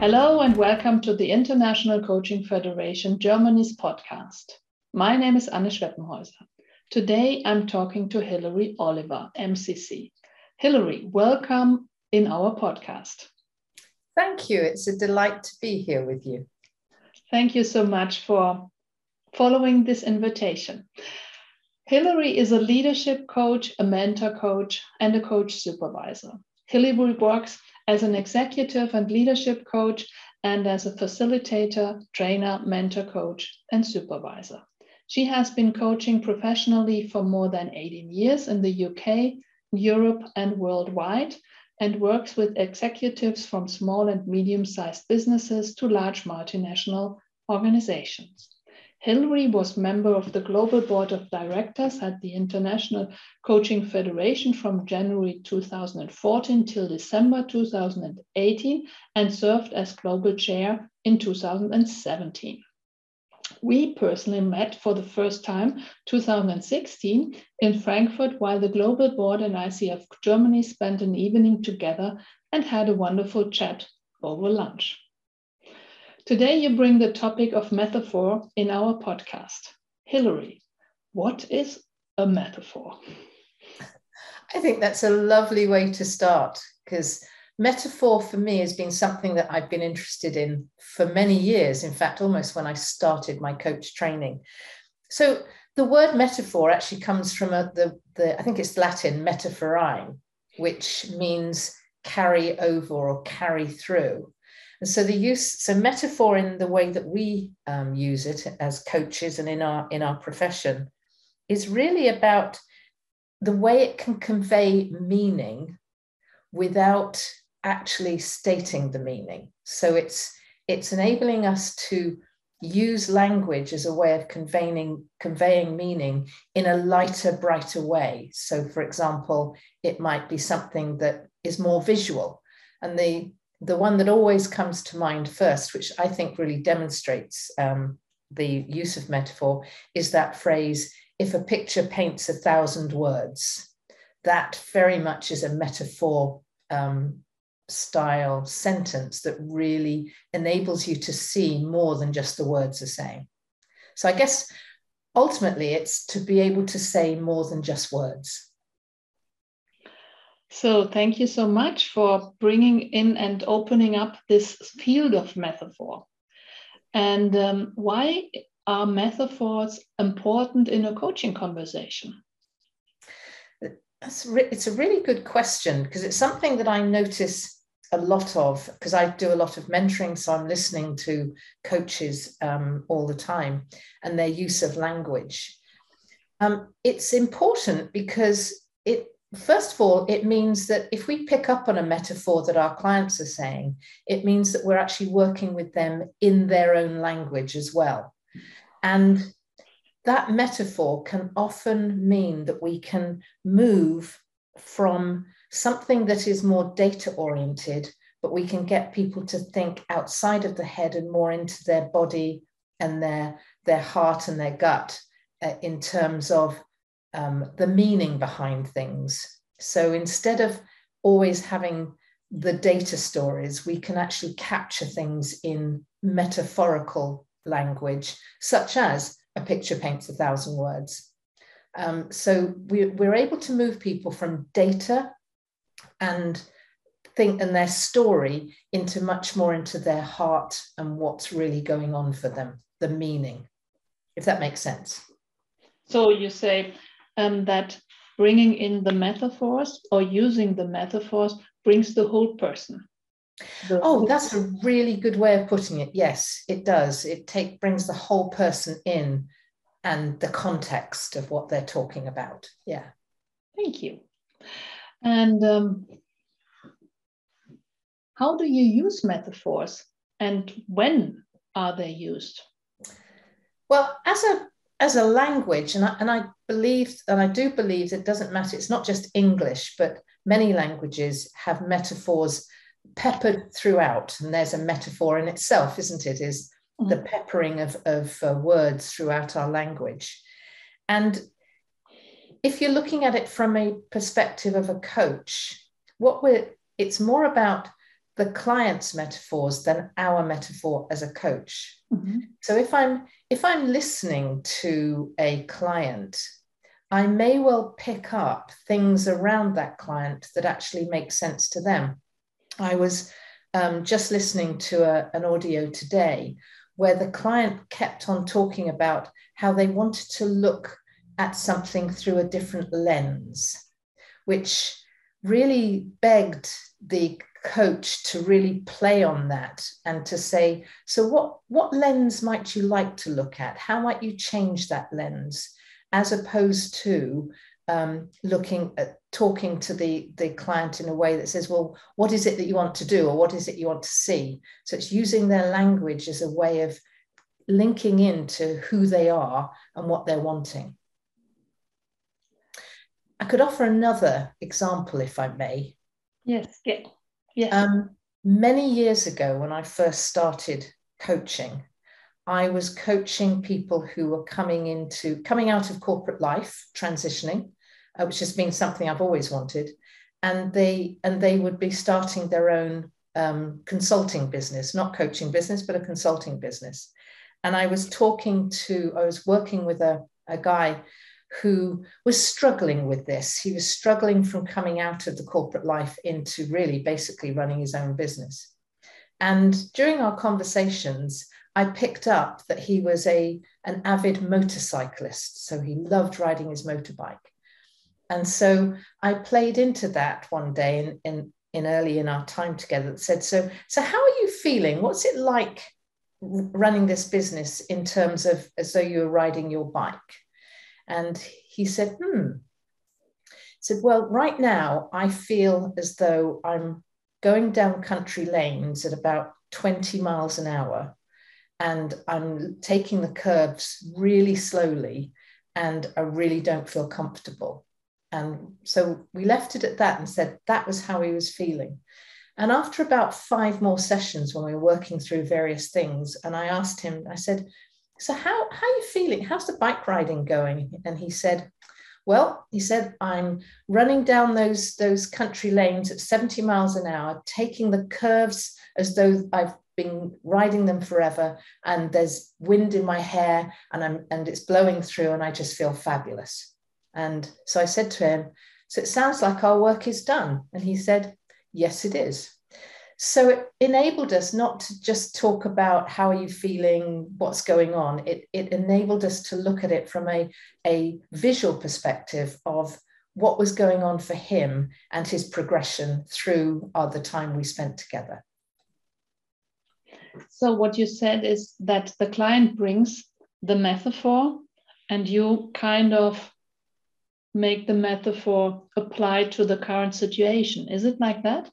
Hello and welcome to the International Coaching Federation Germany's podcast. My name is Anne Schweppenhäuser. Today I'm talking to Hilary Oliver, MCC. Hilary, welcome in our podcast. Thank you. It's a delight to be here with you. Thank you so much for following this invitation. Hilary is a leadership coach, a mentor coach, and a coach supervisor. Hilary works as an executive and leadership coach and as a facilitator, trainer, mentor coach, and supervisor. She has been coaching professionally for more than 18 years in the UK, Europe, and worldwide, and works with executives from small and medium sized businesses to large multinational organizations. Hilary was member of the Global Board of Directors at the International Coaching Federation from January 2014 till December 2018 and served as Global Chair in 2017. We personally met for the first time 2016 in Frankfurt while the Global Board and ICF Germany spent an evening together and had a wonderful chat over lunch. Today, you bring the topic of metaphor in our podcast. Hilary, what is a metaphor? I think that's a lovely way to start because metaphor for me has been something that I've been interested in for many years. In fact, almost when I started my coach training. So the word metaphor actually comes from a, the, the, I think it's Latin, metaphorine, which means carry over or carry through. And so the use, so metaphor in the way that we um, use it as coaches and in our in our profession, is really about the way it can convey meaning without actually stating the meaning. So it's it's enabling us to use language as a way of conveying conveying meaning in a lighter brighter way so for example it might be something that is more visual and the the one that always comes to mind first, which I think really demonstrates um, the use of metaphor, is that phrase if a picture paints a thousand words. That very much is a metaphor um, style sentence that really enables you to see more than just the words are saying. So I guess ultimately it's to be able to say more than just words. So thank you so much for bringing in and opening up this field of metaphor. And um, why are metaphors important in a coaching conversation? Re- it's a really good question because it's something that I notice a lot of because I do a lot of mentoring, so I'm listening to coaches um, all the time and their use of language. Um, it's important because it First of all, it means that if we pick up on a metaphor that our clients are saying, it means that we're actually working with them in their own language as well. And that metaphor can often mean that we can move from something that is more data oriented, but we can get people to think outside of the head and more into their body and their, their heart and their gut uh, in terms of um, the meaning behind things. So instead of always having the data stories, we can actually capture things in metaphorical language, such as a picture paints a thousand words. Um, so we, we're able to move people from data and think and their story into much more into their heart and what's really going on for them, the meaning, if that makes sense. So you say um, that bringing in the metaphors or using the metaphors brings the whole person. The oh, whole that's a really good way of putting it. Yes, it does. It take brings the whole person in and the context of what they're talking about. Yeah. Thank you. And um, how do you use metaphors and when are they used? Well, as a as a language, and I, and I believe, and I do believe it doesn't matter, it's not just English, but many languages have metaphors peppered throughout. And there's a metaphor in itself, isn't it? Is mm-hmm. the peppering of, of uh, words throughout our language. And if you're looking at it from a perspective of a coach, what we're it's more about the client's metaphors than our metaphor as a coach. Mm-hmm. So if I'm if I'm listening to a client, I may well pick up things around that client that actually make sense to them. I was um, just listening to a, an audio today where the client kept on talking about how they wanted to look at something through a different lens, which really begged the coach to really play on that and to say so what what lens might you like to look at? How might you change that lens? As opposed to um, looking at talking to the the client in a way that says well what is it that you want to do or what is it you want to see? So it's using their language as a way of linking into who they are and what they're wanting i could offer another example if i may yes yeah Yes. Um, many years ago, when I first started coaching, I was coaching people who were coming into coming out of corporate life, transitioning, uh, which has been something I've always wanted, and they and they would be starting their own um, consulting business, not coaching business, but a consulting business. And I was talking to, I was working with a, a guy who was struggling with this. He was struggling from coming out of the corporate life into really basically running his own business. And during our conversations, I picked up that he was a, an avid motorcyclist. So he loved riding his motorbike. And so I played into that one day in, in, in early in our time together that said, so, so how are you feeling? What's it like running this business in terms of as though you were riding your bike? And he said, hmm. He said, well, right now I feel as though I'm going down country lanes at about 20 miles an hour and I'm taking the curves really slowly and I really don't feel comfortable. And so we left it at that and said that was how he was feeling. And after about five more sessions, when we were working through various things, and I asked him, I said, so how, how are you feeling? How's the bike riding going? And he said, well, he said, I'm running down those, those country lanes at 70 miles an hour, taking the curves as though I've been riding them forever. And there's wind in my hair and, I'm, and it's blowing through, and I just feel fabulous. And so I said to him, So it sounds like our work is done. And he said, Yes, it is. So it enabled us not to just talk about how are you feeling, what's going on. It, it enabled us to look at it from a, a visual perspective of what was going on for him and his progression through uh, the time we spent together. So what you said is that the client brings the metaphor and you kind of make the metaphor apply to the current situation. Is it like that?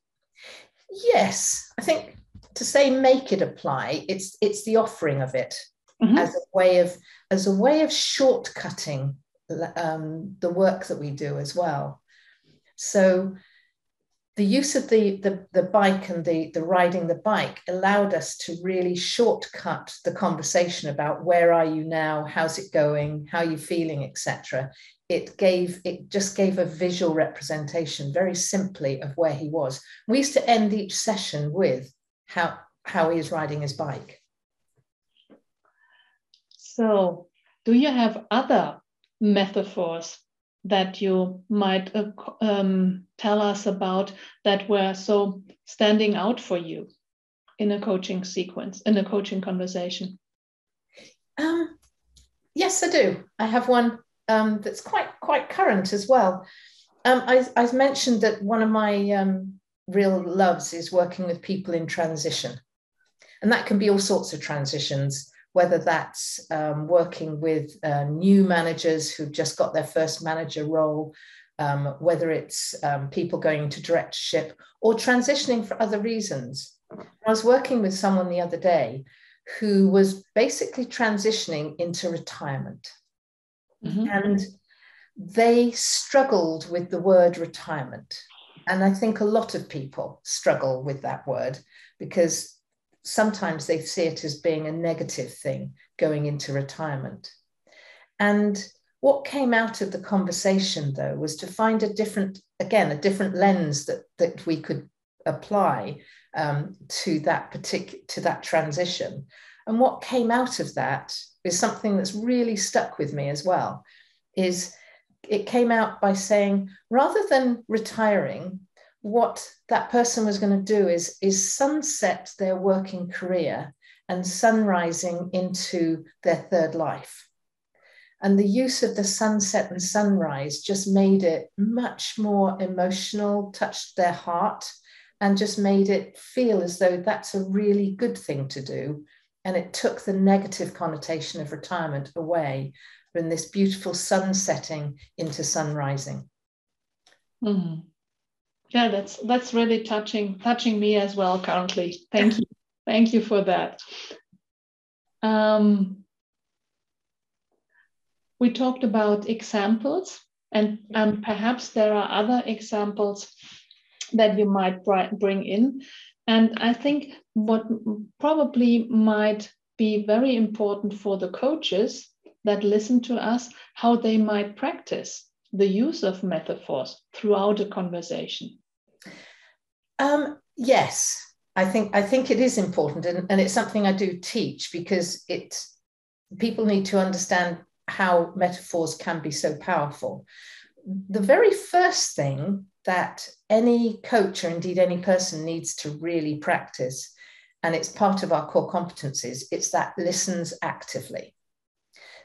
Yes, I think to say make it apply, it's it's the offering of it mm-hmm. as a way of as a way of shortcutting um, the work that we do as well. So the use of the, the, the bike and the, the riding the bike allowed us to really shortcut the conversation about where are you now, how's it going, how you feeling, etc it gave it just gave a visual representation very simply of where he was. We used to end each session with how how he is riding his bike. So do you have other metaphors that you might uh, um, tell us about that were so standing out for you in a coaching sequence in a coaching conversation um, yes i do i have one um, that's quite quite current as well. Um, I, I, mentioned that one of my um, real loves is working with people in transition, and that can be all sorts of transitions. Whether that's um, working with uh, new managers who've just got their first manager role, um, whether it's um, people going into directorship or transitioning for other reasons. I was working with someone the other day who was basically transitioning into retirement. Mm-hmm. And they struggled with the word retirement. And I think a lot of people struggle with that word because sometimes they see it as being a negative thing going into retirement. And what came out of the conversation, though, was to find a different, again, a different lens that, that we could apply um, to that particular to that transition. And what came out of that is something that's really stuck with me as well. Is it came out by saying rather than retiring, what that person was going to do is is sunset their working career and sunrising into their third life. And the use of the sunset and sunrise just made it much more emotional, touched their heart, and just made it feel as though that's a really good thing to do. And it took the negative connotation of retirement away from this beautiful sun setting into sun rising. Mm. Yeah, that's that's really touching touching me as well currently. Thank you. Thank you for that. Um, we talked about examples, and um, perhaps there are other examples that you might bring in. And I think what probably might be very important for the coaches that listen to us, how they might practice the use of metaphors throughout a conversation. Um, yes, I think I think it is important, and, and it's something I do teach because it people need to understand how metaphors can be so powerful. The very first thing that any coach or indeed any person needs to really practice, and it's part of our core competencies, it's that listens actively.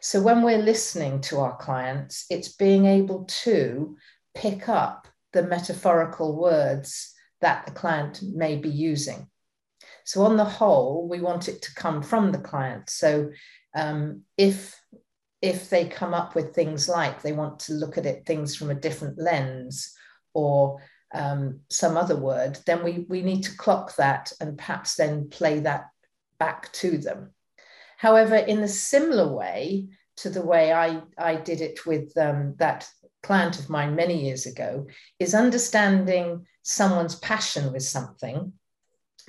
So when we're listening to our clients, it's being able to pick up the metaphorical words that the client may be using. So, on the whole, we want it to come from the client. So, um, if if they come up with things like they want to look at it things from a different lens or um, some other word, then we, we need to clock that and perhaps then play that back to them. However, in a similar way to the way I, I did it with um, that client of mine many years ago, is understanding someone's passion with something,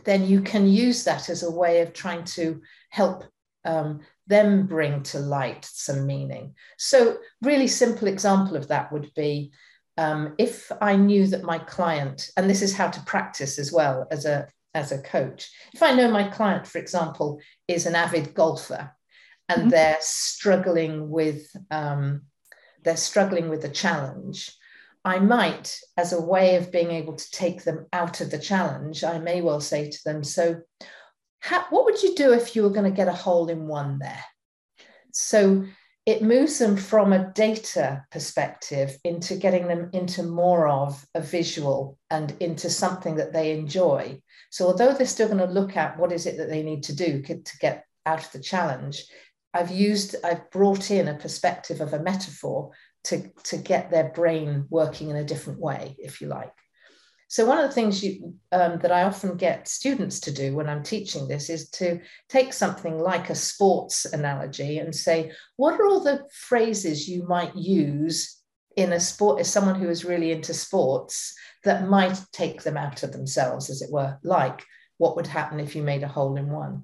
then you can use that as a way of trying to help um, them bring to light some meaning. So, really simple example of that would be um, if I knew that my client, and this is how to practice as well as a as a coach, if I know my client, for example, is an avid golfer, and mm-hmm. they're struggling with um, they're struggling with a challenge. I might, as a way of being able to take them out of the challenge, I may well say to them, So, how, what would you do if you were going to get a hole in one there? So it moves them from a data perspective into getting them into more of a visual and into something that they enjoy. So although they're still going to look at what is it that they need to do to get out of the challenge, I've used, I've brought in a perspective of a metaphor to, to get their brain working in a different way, if you like. So one of the things you, um, that I often get students to do when I'm teaching this is to take something like a sports analogy and say, what are all the phrases you might use in a sport as someone who is really into sports that might take them out of themselves, as it were, like what would happen if you made a hole in one.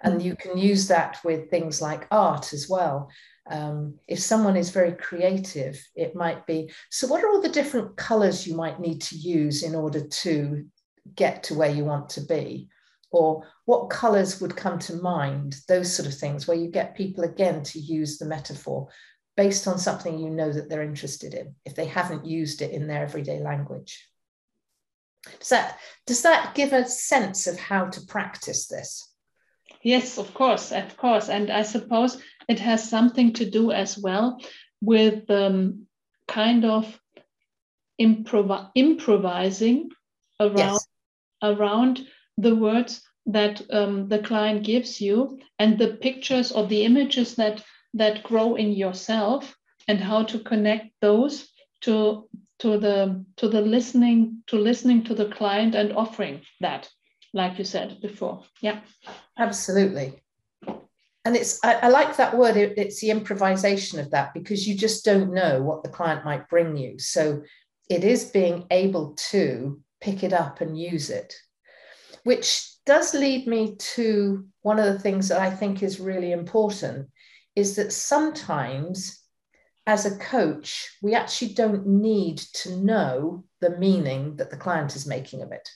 And you can use that with things like art as well. Um, if someone is very creative, it might be so, what are all the different colors you might need to use in order to get to where you want to be? Or what colors would come to mind? Those sort of things, where you get people again to use the metaphor based on something you know that they're interested in, if they haven't used it in their everyday language. Does that, does that give a sense of how to practice this? Yes, of course, of course. And I suppose it has something to do as well with um, kind of improv- improvising around yes. around the words that um, the client gives you and the pictures or the images that that grow in yourself and how to connect those to to the to the listening to listening to the client and offering that like you said before. Yeah. Absolutely. And it's I, I like that word it, it's the improvisation of that because you just don't know what the client might bring you. So it is being able to pick it up and use it which does lead me to one of the things that i think is really important is that sometimes as a coach we actually don't need to know the meaning that the client is making of it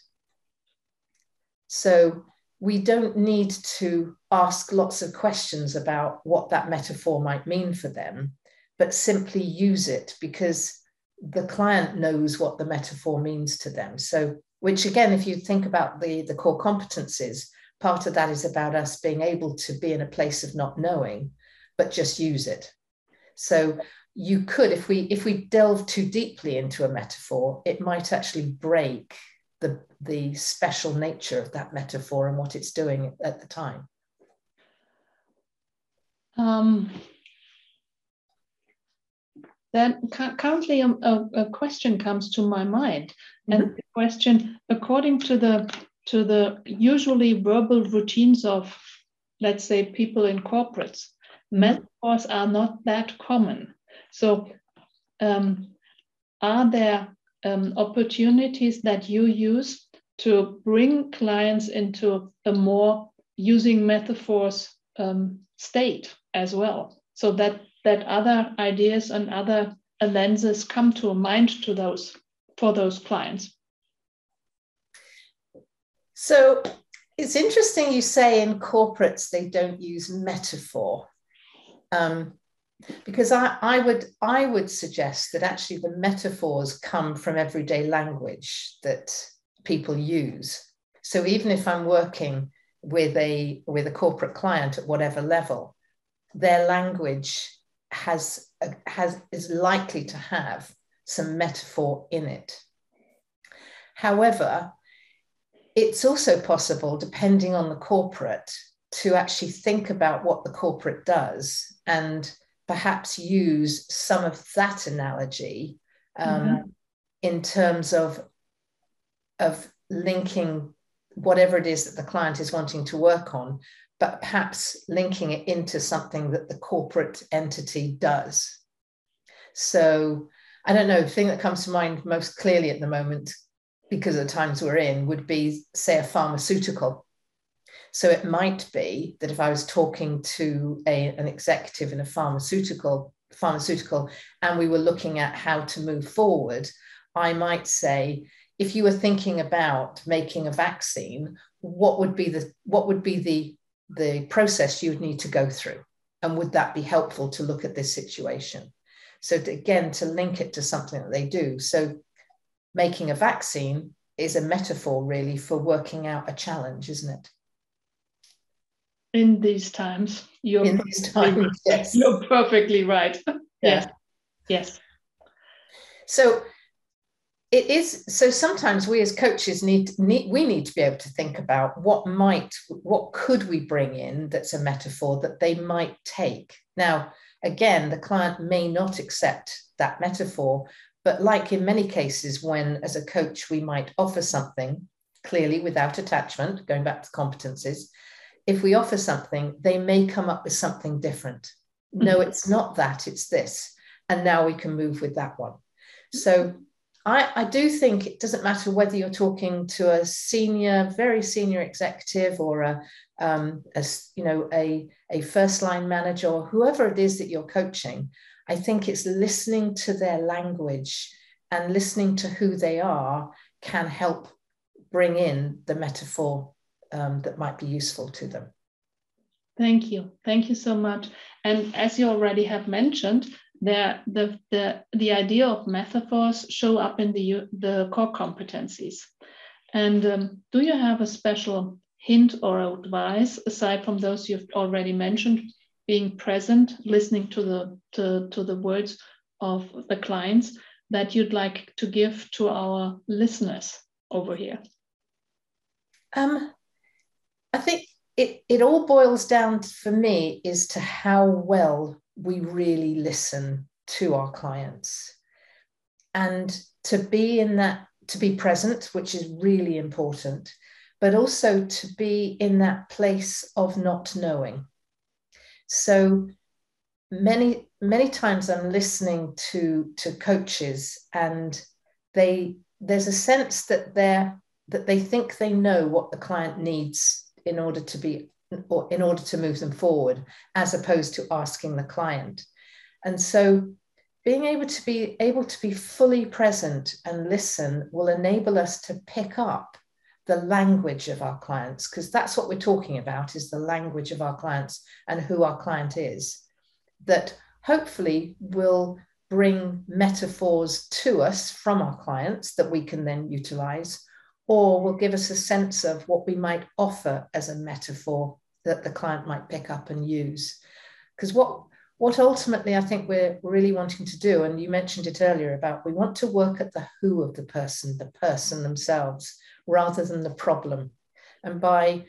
So we don't need to ask lots of questions about what that metaphor might mean for them, but simply use it because the client knows what the metaphor means to them. So, which again, if you think about the, the core competencies, part of that is about us being able to be in a place of not knowing, but just use it. So you could, if we if we delve too deeply into a metaphor, it might actually break the, the special nature of that metaphor and what it's doing at the time? Um, then currently a, a, a, question comes to my mind, mm-hmm. and the question, according to the to the usually verbal routines of, let's say, people in corporates, mm-hmm. metaphors are not that common. So, um, are there um, opportunities that you use to bring clients into a more using metaphors um, state as well. So that that other ideas and other lenses come to mind to those for those clients. So it's interesting you say in corporates they don't use metaphor. Um, because I, I would I would suggest that actually the metaphors come from everyday language that people use. So even if I'm working with a with a corporate client at whatever level, their language has has is likely to have some metaphor in it. However, it's also possible, depending on the corporate, to actually think about what the corporate does and perhaps use some of that analogy um, mm-hmm. in terms of of linking whatever it is that the client is wanting to work on, but perhaps linking it into something that the corporate entity does. So I don't know, the thing that comes to mind most clearly at the moment, because of the times we're in, would be, say, a pharmaceutical so it might be that if I was talking to a, an executive in a pharmaceutical pharmaceutical and we were looking at how to move forward, I might say, if you were thinking about making a vaccine, what would be the what would be the the process you would need to go through? And would that be helpful to look at this situation? So to, again, to link it to something that they do. So making a vaccine is a metaphor really for working out a challenge, isn't it? In these times. You're in these times, yes. You're perfectly right. Yeah. yes. Yes. So it is so sometimes we as coaches need, need we need to be able to think about what might what could we bring in that's a metaphor that they might take now again the client may not accept that metaphor but like in many cases when as a coach we might offer something clearly without attachment going back to competencies if we offer something, they may come up with something different. No, mm-hmm. it's not that, it's this. And now we can move with that one. So I, I do think it doesn't matter whether you're talking to a senior, very senior executive or a, um, a you know, a, a first line manager or whoever it is that you're coaching. I think it's listening to their language and listening to who they are can help bring in the metaphor um, that might be useful to them. Thank you. Thank you so much. And as you already have mentioned, the, the, the, the idea of metaphors show up in the, the core competencies. And um, do you have a special hint or advice aside from those you've already mentioned, being present, listening to the, to, to the words of the clients that you'd like to give to our listeners over here? Um, I think it, it all boils down for me is to how well we really listen to our clients. And to be in that to be present which is really important but also to be in that place of not knowing. So many many times i'm listening to to coaches and they there's a sense that they're that they think they know what the client needs in order to be or in order to move them forward as opposed to asking the client. And so being able to be able to be fully present and listen will enable us to pick up the language of our clients, because that's what we're talking about is the language of our clients and who our client is, that hopefully will bring metaphors to us from our clients that we can then utilize, or will give us a sense of what we might offer as a metaphor that the client might pick up and use. Because what what ultimately I think we're really wanting to do, and you mentioned it earlier about we want to work at the who of the person, the person themselves, rather than the problem. And by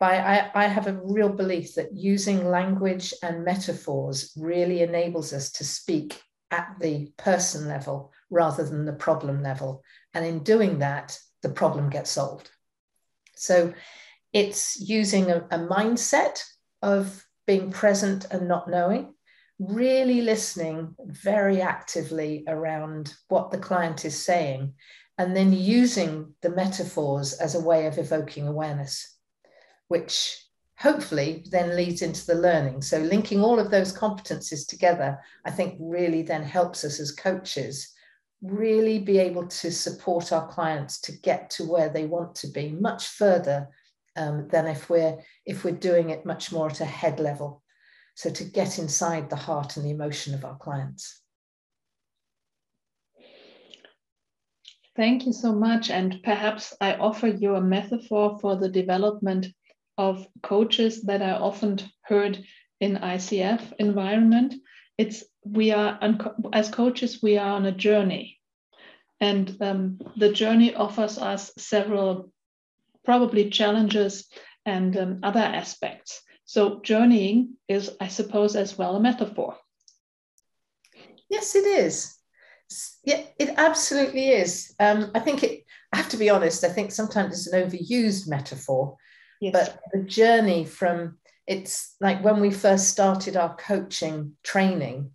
by I, I have a real belief that using language and metaphors really enables us to speak at the person level rather than the problem level. And in doing that, the problem gets solved. So it's using a, a mindset of being present and not knowing, really listening very actively around what the client is saying, and then using the metaphors as a way of evoking awareness, which hopefully then leads into the learning. So, linking all of those competencies together, I think really then helps us as coaches really be able to support our clients to get to where they want to be much further um, than if we're if we're doing it much more at a head level. So to get inside the heart and the emotion of our clients. Thank you so much. And perhaps i offer you a metaphor for the development of coaches that i often heard in icf environment. It's we are as coaches we are on a journey. And um, the journey offers us several probably challenges and um, other aspects. So journeying is i suppose as well a metaphor. Yes it is. Yeah it absolutely is. Um, i think it i have to be honest i think sometimes it's an overused metaphor yes. but the journey from it's like when we first started our coaching training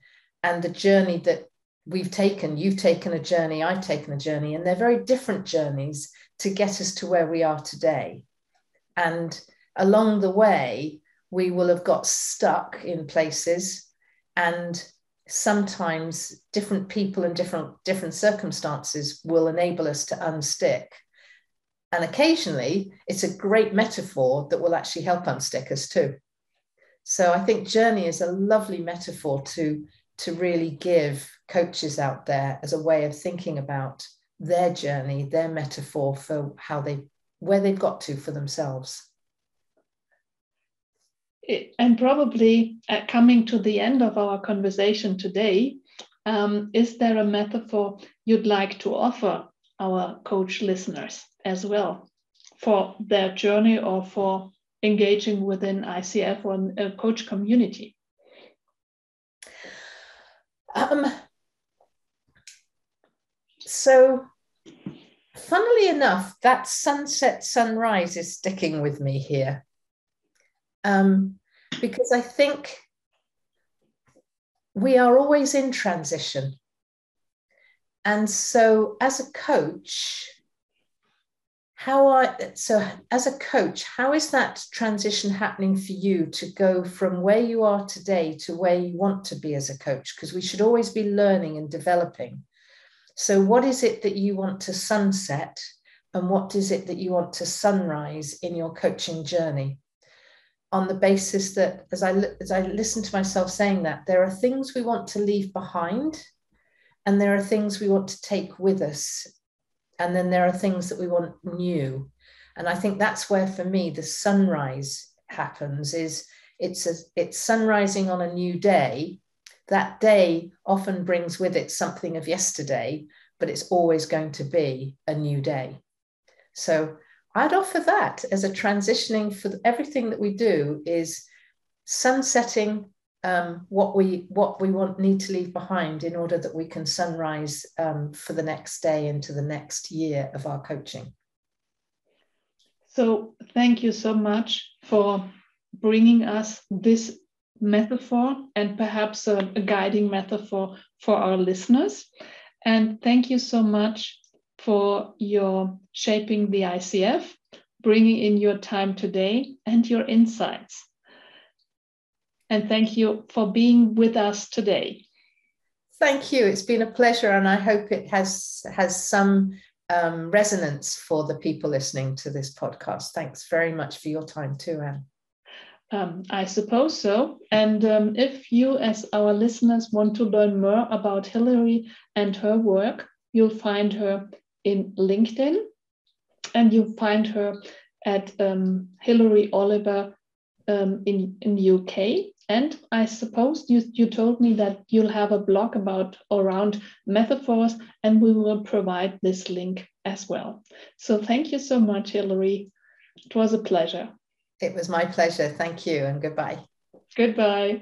and the journey that we've taken you've taken a journey i've taken a journey and they're very different journeys to get us to where we are today. And along the way we will have got stuck in places and sometimes different people and different different circumstances will enable us to unstick. And occasionally it's a great metaphor that will actually help unstick us too. So i think journey is a lovely metaphor to to really give coaches out there as a way of thinking about their journey, their metaphor for how they where they've got to for themselves. And probably uh, coming to the end of our conversation today, um, is there a metaphor you'd like to offer our coach listeners as well for their journey or for engaging within ICF or a coach community? Um, so, funnily enough, that sunset sunrise is sticking with me here. Um, because I think we are always in transition. And so, as a coach, how are so as a coach how is that transition happening for you to go from where you are today to where you want to be as a coach? Because we should always be learning and developing. So what is it that you want to sunset and what is it that you want to sunrise in your coaching journey? On the basis that as i as i listen to myself saying that there are things we want to leave behind and there are things we want to take with us and then there are things that we want new. And i think that's where for me the sunrise happens is it's a, it's sunrising on a new day. That day often brings with it something of yesterday but it's always going to be a new day. So i'd offer that as a transitioning for everything that we do is sunsetting um, what we what we want need to leave behind in order that we can sunrise um, for the next day into the next year of our coaching. So thank you so much for bringing us this metaphor and perhaps a, a guiding metaphor for our listeners. And thank you so much for your shaping the ICF, bringing in your time today and your insights and thank you for being with us today. Thank you. It's been a pleasure, and I hope it has has some um, resonance for the people listening to this podcast. Thanks very much for your time too, Anne. Um, I suppose so. And um, if you, as our listeners, want to learn more about Hilary and her work, you'll find her in LinkedIn and you'll find her at um, Hilary Oliver um, in, in UK. And I suppose you, you told me that you'll have a blog about around metaphors, and we will provide this link as well. So thank you so much, Hilary. It was a pleasure. It was my pleasure. Thank you and goodbye. Goodbye.